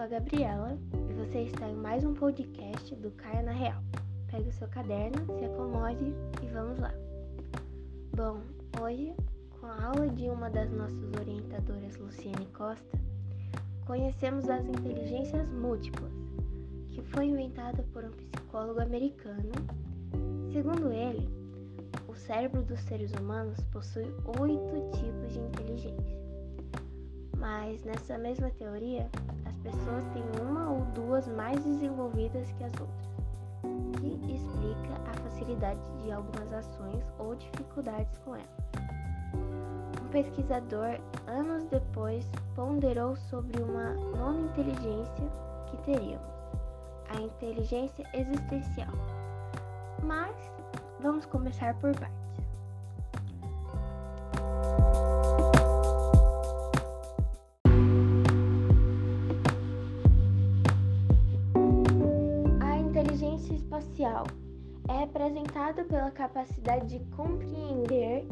sou a Gabriela e você está em mais um podcast do Caia na Real. Pegue o seu caderno, se acomode e vamos lá. Bom, hoje, com a aula de uma das nossas orientadoras, Luciane Costa, conhecemos as inteligências múltiplas, que foi inventada por um psicólogo americano. Segundo ele, o cérebro dos seres humanos possui oito tipos de inteligência. Mas nessa mesma teoria, pessoas têm uma ou duas mais desenvolvidas que as outras, que explica a facilidade de algumas ações ou dificuldades com elas. Um pesquisador, anos depois, ponderou sobre uma nona inteligência que teríamos, a inteligência existencial. Mas vamos começar por partes. Espacial é representado pela capacidade de compreender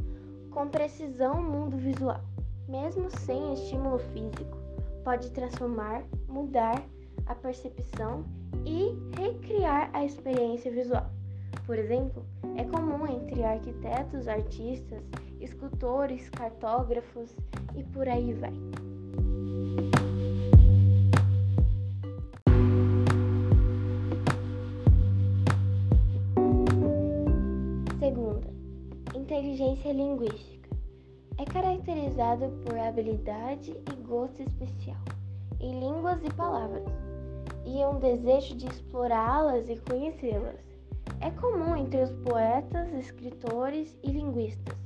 com precisão o mundo visual, mesmo sem estímulo físico. Pode transformar, mudar a percepção e recriar a experiência visual. Por exemplo, é comum entre arquitetos, artistas, escultores, cartógrafos e por aí vai. Inteligência linguística. É caracterizado por habilidade e gosto especial em línguas e palavras, e um desejo de explorá-las e conhecê-las. É comum entre os poetas, escritores e linguistas.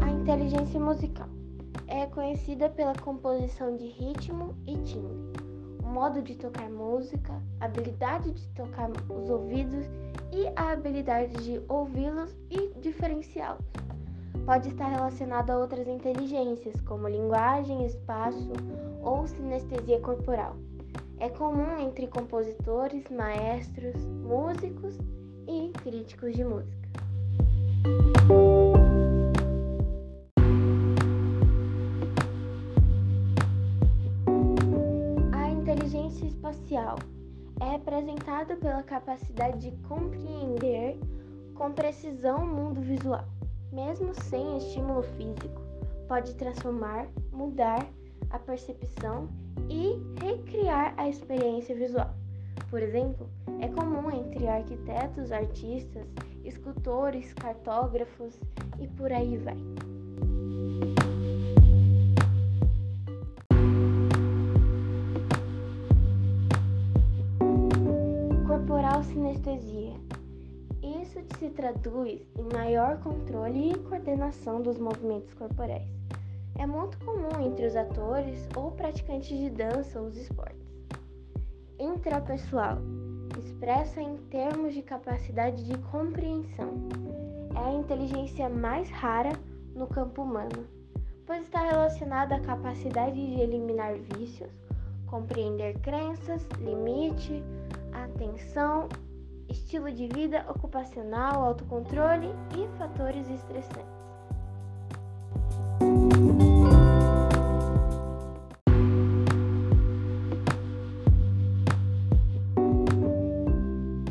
A inteligência musical é conhecida pela composição de ritmo e timbre modo de tocar música, habilidade de tocar os ouvidos e a habilidade de ouvi-los e diferenciá-los. Pode estar relacionado a outras inteligências, como linguagem, espaço ou sinestesia corporal. É comum entre compositores, maestros, músicos e críticos de música. Espacial é representado pela capacidade de compreender com precisão o mundo visual, mesmo sem estímulo físico. Pode transformar, mudar a percepção e recriar a experiência visual. Por exemplo, é comum entre arquitetos, artistas, escultores, cartógrafos e por aí vai. Sinestesia. Isso se traduz em maior controle e coordenação dos movimentos corporais. É muito comum entre os atores ou praticantes de dança ou esportes. Intrapessoal expressa em termos de capacidade de compreensão. É a inteligência mais rara no campo humano, pois está relacionada à capacidade de eliminar vícios, compreender crenças, limite, atenção estilo de vida ocupacional, autocontrole e fatores estressantes.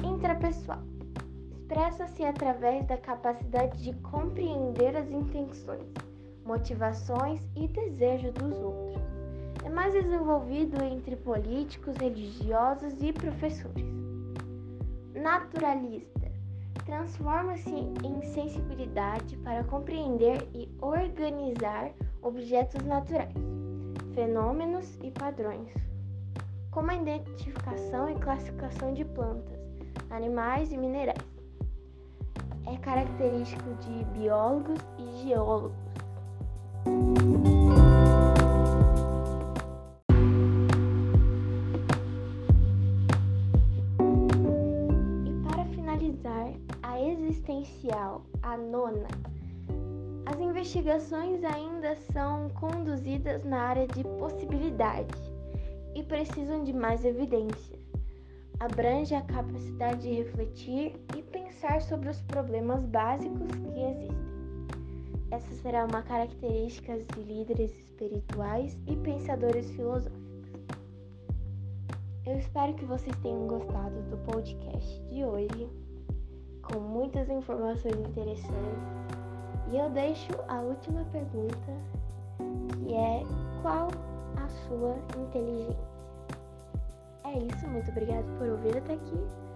Intrapessoal expressa-se através da capacidade de compreender as intenções, motivações e desejos dos outros. É mais desenvolvido entre políticos, religiosos e professores naturalista transforma-se em sensibilidade para compreender e organizar objetos naturais, fenômenos e padrões, como a identificação e classificação de plantas, animais e minerais. É característico de biólogos e geólogos. Existencial, a nona. As investigações ainda são conduzidas na área de possibilidade e precisam de mais evidências. abrange a capacidade de refletir e pensar sobre os problemas básicos que existem. Essa será uma característica de líderes espirituais e pensadores filosóficos. Eu espero que vocês tenham gostado do podcast de hoje, com muitas informações interessantes. E eu deixo a última pergunta, que é qual a sua inteligência? É isso, muito obrigada por ouvir até aqui